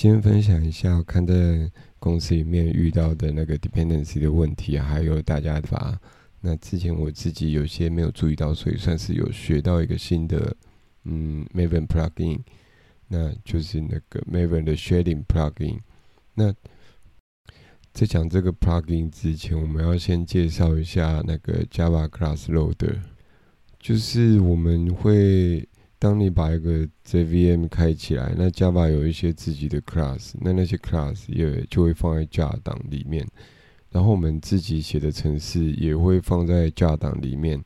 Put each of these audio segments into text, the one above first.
今天分享一下我看在公司里面遇到的那个 dependency 的问题，还有大家法。那之前我自己有些没有注意到，所以算是有学到一个新的嗯 Maven plugin，那就是那个 Maven 的 Shading plugin。那在讲这个 plugin 之前，我们要先介绍一下那个 Java Class Loader，就是我们会。当你把一个 JVM 开起来，那 Java 有一些自己的 class，那那些 class 也就会放在 Java 档里面。然后我们自己写的程式也会放在 Java 档里面。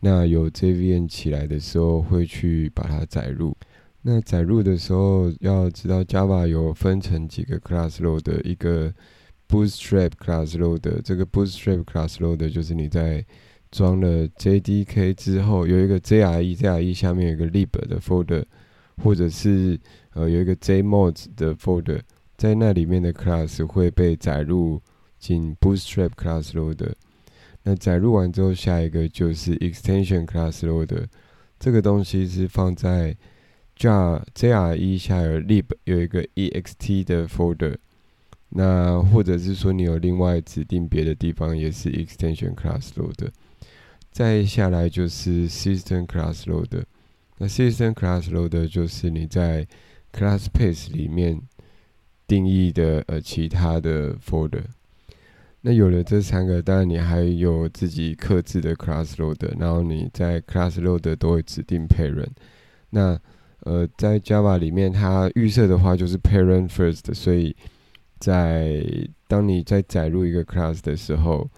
那有 JVM 起来的时候，会去把它载入。那载入的时候，要知道 Java 有分成几个 class load，一个 Bootstrap class load。这个 Bootstrap class load 就是你在装了 JDK 之后，有一个 JRE，JRE 下面有一个 lib 的 folder，或者是呃有一个 JMods 的 folder，在那里面的 class 会被载入进 Bootstrap class loader。那载入完之后，下一个就是 Extension class loader。这个东西是放在 Jar JRE 下有 lib 有一个 ext 的 folder。那或者是说你有另外指定别的地方，也是 Extension class loader。再下来就是 System Class Loader，那 System Class Loader 就是你在 Class Path 里面定义的呃其他的 folder。那有了这三个，当然你还有自己刻制的 Class Loader，然后你在 Class Loader 都会指定 Parent。那呃在 Java 里面，它预设的话就是 Parent First，所以在当你在载入一个 Class 的时候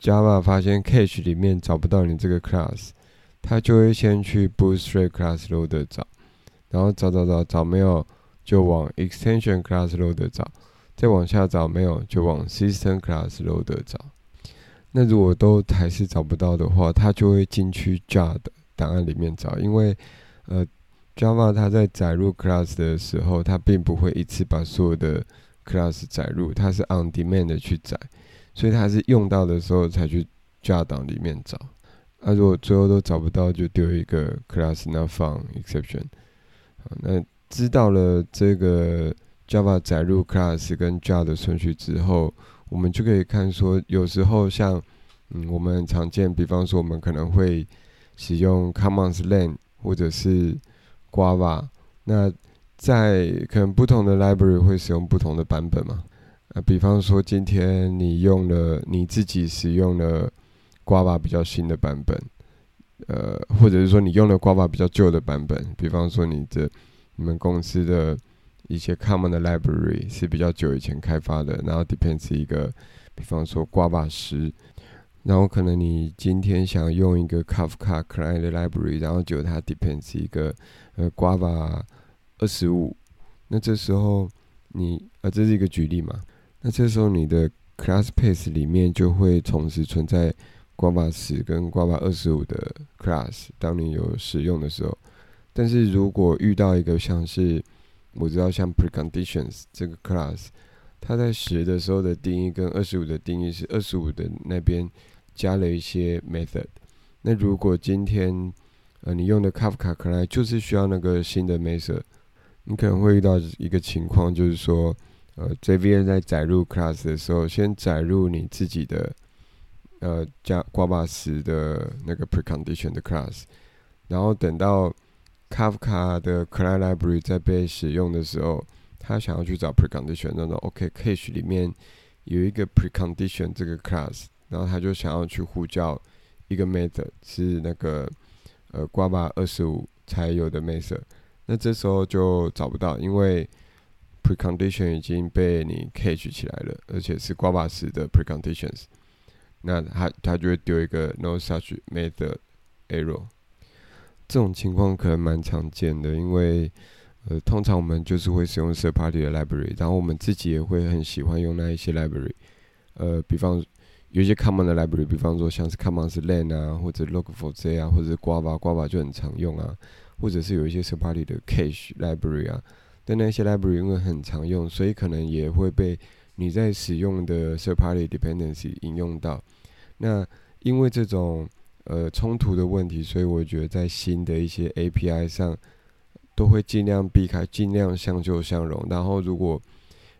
，Java 发现 cache 里面找不到你这个 class，它就会先去 Bootstrap class loader 找，然后找找找找没有，就往 extension class loader 找，再往下找没有，就往 system class loader 找。那如果都还是找不到的话，它就会进去 Java 的档案里面找，因为呃 Java 它在载入 class 的时候，它并不会一次把所有的 class 载入，它是 on demand 的去载。所以他是用到的时候才去 Java 档里面找，那如果最后都找不到，就丢一个 class not found exception。那知道了这个 Java 载入 class 跟 Java 的顺序之后，我们就可以看说，有时候像嗯我们常见，比方说我们可能会使用 commands-line 或者是 Guava，那在可能不同的 library 会使用不同的版本嘛。那比方说，今天你用了你自己使用了 Guava 比较新的版本，呃，或者是说你用了 Guava 比较旧的版本。比方说，你的你们公司的一些 Common 的 Library 是比较久以前开发的，然后 Depends 一个，比方说 Guava 十，然后可能你今天想用一个 Kafka Client Library，然后就它 Depends 一个呃 Guava 二十五，那这时候你呃这是一个举例嘛？那这时候你的 class path 里面就会同时存在 Guava 十跟 Guava 二十五的 class，当你有使用的时候。但是如果遇到一个像是我知道像 preconditions 这个 class，它在十的时候的定义跟二十五的定义是二十五的那边加了一些 method。那如果今天呃你用的 Kafka 可能就是需要那个新的 method，你可能会遇到一个情况，就是说。呃，JVM 在载入 class 的时候，先载入你自己的呃加 Guava 十的那个 precondition 的 class，然后等到 Kafka 的 client library 在被使用的时候，他想要去找 precondition，那种 OK cache 里面有一个 precondition 这个 class，然后他就想要去呼叫一个 method，是那个呃 Guava 二十五才有的 method，那这时候就找不到，因为 precondition 已经被你 catch 起来了，而且是 Guava 十的 preconditions，那它它就会丢一个 no such method error。这种情况可能蛮常见的，因为呃，通常我们就是会使用 third party 的 library，然后我们自己也会很喜欢用那一些 library。呃，比方有一些 common 的 library，比方说像是 common 是 len 啊，或者 log4j 啊，或者是 Guava，Guava 就很常用啊，或者是有一些 third party 的 cache library 啊。但那些 library 因为很常用，所以可能也会被你在使用的 third party dependency 引用到。那因为这种呃冲突的问题，所以我觉得在新的一些 API 上，都会尽量避开，尽量相救相容。然后如果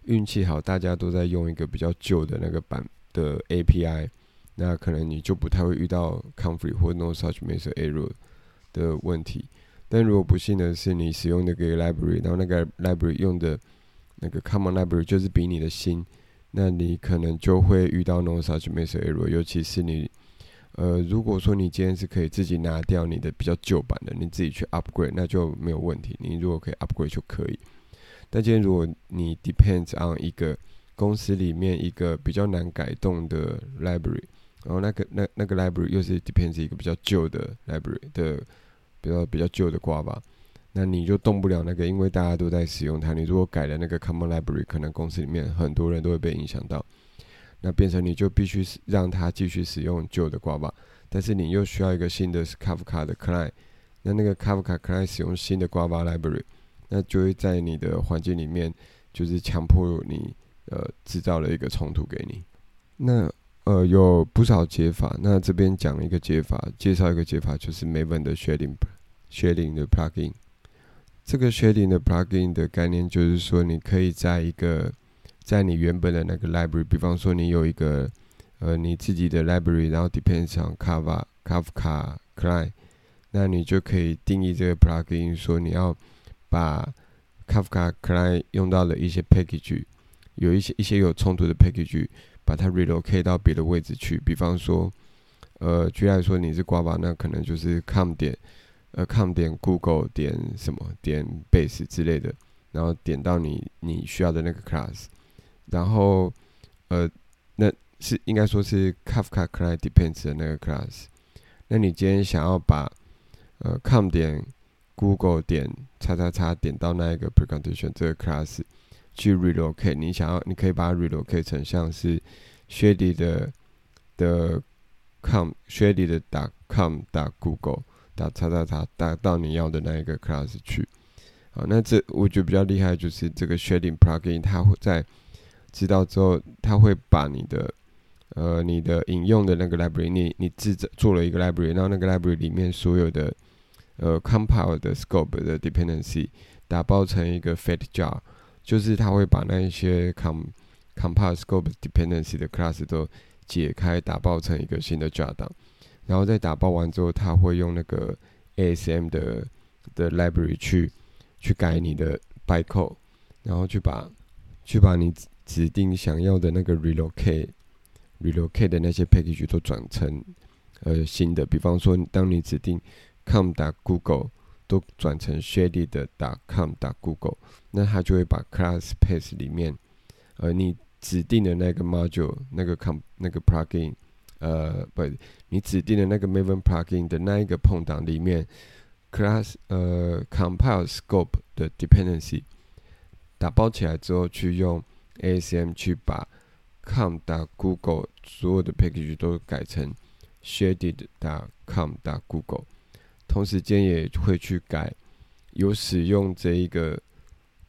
运气好，大家都在用一个比较旧的那个版的 API，那可能你就不太会遇到 conflict 或 no such major error 的问题。但如果不幸的是你使用那个 library，然后那个 library 用的那个 common library 就是比你的新，那你可能就会遇到 no such major error。尤其是你，呃，如果说你今天是可以自己拿掉你的比较旧版的，你自己去 upgrade，那就没有问题。你如果可以 upgrade 就可以。但今天如果你 depends on 一个公司里面一个比较难改动的 library，然后那个那那个 library 又是 depends 一个比较旧的 library 的。比较比较旧的挂吧，那你就动不了那个，因为大家都在使用它。你如果改了那个 Common Library，可能公司里面很多人都会被影响到。那变成你就必须让它继续使用旧的挂吧，但是你又需要一个新的 Kafka 的 Client。那那个 Kafka Client 使用新的挂吧 Library，那就会在你的环境里面就是强迫你呃制造了一个冲突给你。那呃，有不少解法。那这边讲一个解法，介绍一个解法，就是 Maven 的 Shading Shading 的 Plugin。这个 Shading 的 Plugin 的概念就是说，你可以在一个在你原本的那个 Library，比方说你有一个呃你自己的 Library，然后 depends on Kafka Kafka Client，那你就可以定义这个 Plugin，说你要把 Kafka Client 用到的一些 Package，有一些一些有冲突的 Package。把它 relocate 到别的位置去，比方说，呃，举例来说，你是瓜吧，那可能就是 com 点，呃，com 点 Google 点什么点 base 之类的，然后点到你你需要的那个 class，然后，呃，那是应该说是 Kafka Client Depends 的那个 class，那你今天想要把呃 com 点 Google 点叉叉叉点到那一个 precondition 这个 class。去 relocate，你想要，你可以把它 relocate 成像是 shady 的的 com，shady 的打 com 打 google 打叉叉叉打到你要的那一个 class 去。好，那这我觉得比较厉害就是这个 shading plugin，它会在知道之后，它会把你的呃你的引用的那个 library，你你制造做了一个 library，然后那个 library 里面所有的呃 compile 的 scope 的 dependency 打包成一个 fat jar。就是他会把那一些 com compile scope dependency 的 class 都解开，打包成一个新的 jar 档，然后再打包完之后，他会用那个 ASM 的的 library 去去改你的 bytecode，然后去把去把你指定想要的那个 relocate relocate 的那些 package 都转成呃新的，比方说当你指定 com 打 Google。都转成 shady 的 .com 打 Google，那它就会把 class path 里面，呃，你指定的那个 module 那个 com 那个 plugin，呃，不，你指定的那个 Maven plugin 的那一个碰档里面，class 呃 compile scope 的 dependency 打包起来之后，去用 ASM 去把 com 打 Google 所有的 package 都改成 shady 的 .com 打 Google。同时间也会去改，有使用这一个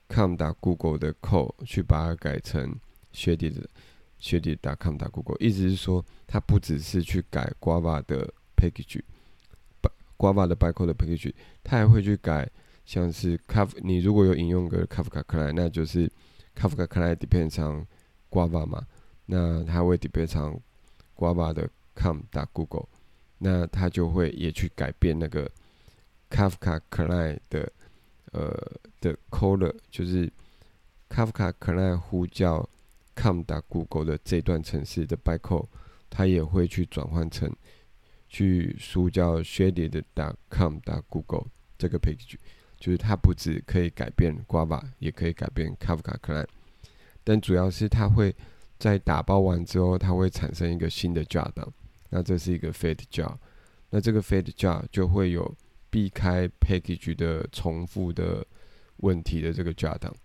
com 打 Google 的 code 去把它改成 shady 的 shady 打 com 打 Google，意思是说，它不只是去改 Guava 的 package，Guava 的 bytecode 的 package，它还会去改像是 Kaf，你如果有引用个 Kafka client，那就是 Kafka client depends on Guava 嘛，那它会 depends on Guava 的 com 打 Google。那他就会也去改变那个 Kafka Client 的呃的 caller，就是 Kafka Client 呼叫 com 打 Google 的这段程式的 bytecode，它也会去转换成去输叫 shaded 打 com 打 Google 这个 page，就是它不止可以改变 Gava，也可以改变 Kafka Client，但主要是它会在打包完之后，它会产生一个新的 jar 档。那这是一个 fat jar，那这个 fat jar 就会有避开 package 的重复的问题的这个 jar 档，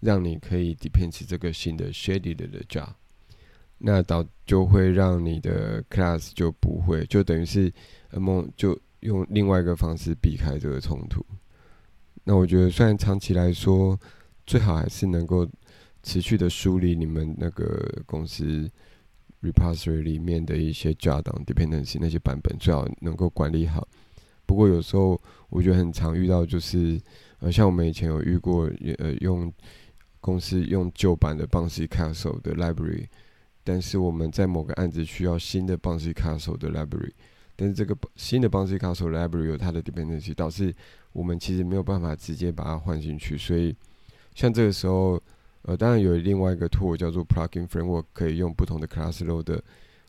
让你可以 depends 这个新的 shaded 的 jar，那导就会让你的 class 就不会，就等于是 M 就用另外一个方式避开这个冲突。那我觉得虽然长期来说，最好还是能够持续的梳理你们那个公司。Repository 里面的一些 jar 档 dependency 那些版本最好能够管理好。不过有时候我觉得很常遇到就是呃，像我们以前有遇过，呃，用公司用旧版的 Bouncy Castle 的 library，但是我们在某个案子需要新的 Bouncy Castle 的 library，但是这个新的 Bouncy Castle library 有它的 dependency，导致我们其实没有办法直接把它换进去。所以，像这个时候，呃，当然有另外一个 tool 叫做 Plugin Framework，可以用不同的 class loader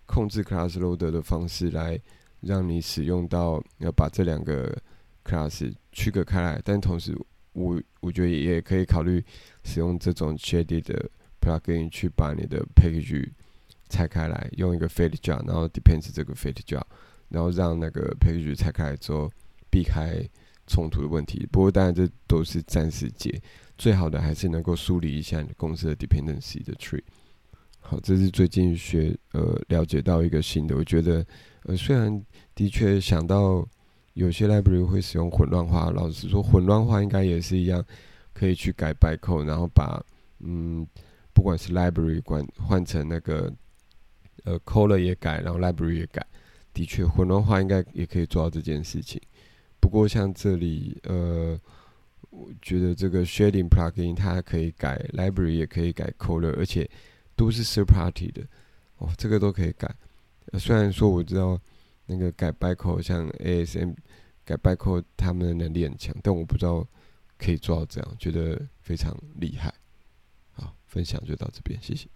控制 class loader 的方式来让你使用到，要把这两个 class 区隔开来，但同时，我我觉得也可以考虑使用这种 shaded 的 plugin 去把你的 package 拆开来，用一个 fade job，然后 depends 这个 fade job，然后让那个 package 拆开来之后避开冲突的问题。不过当然这都是暂时解，最好的还是能够梳理一下你公司的 dependency 的 tree。好，这是最近学呃了解到一个新的，我觉得呃虽然的确想到。有些 library 会使用混乱化，老实说，混乱化应该也是一样，可以去改 bycode，然后把嗯，不管是 library 关换成那个呃 color 也改，然后 library 也改，的确混乱化应该也可以做到这件事情。不过像这里呃，觉得这个 shading plugin 它可以改 library 也可以改 color，而且都是 third party 的哦，这个都可以改。虽然说我知道那个改 bytecode 像 ASM。改 bytecode 他们的能力很强，但我不知道可以做到这样，觉得非常厉害。好，分享就到这边，谢谢。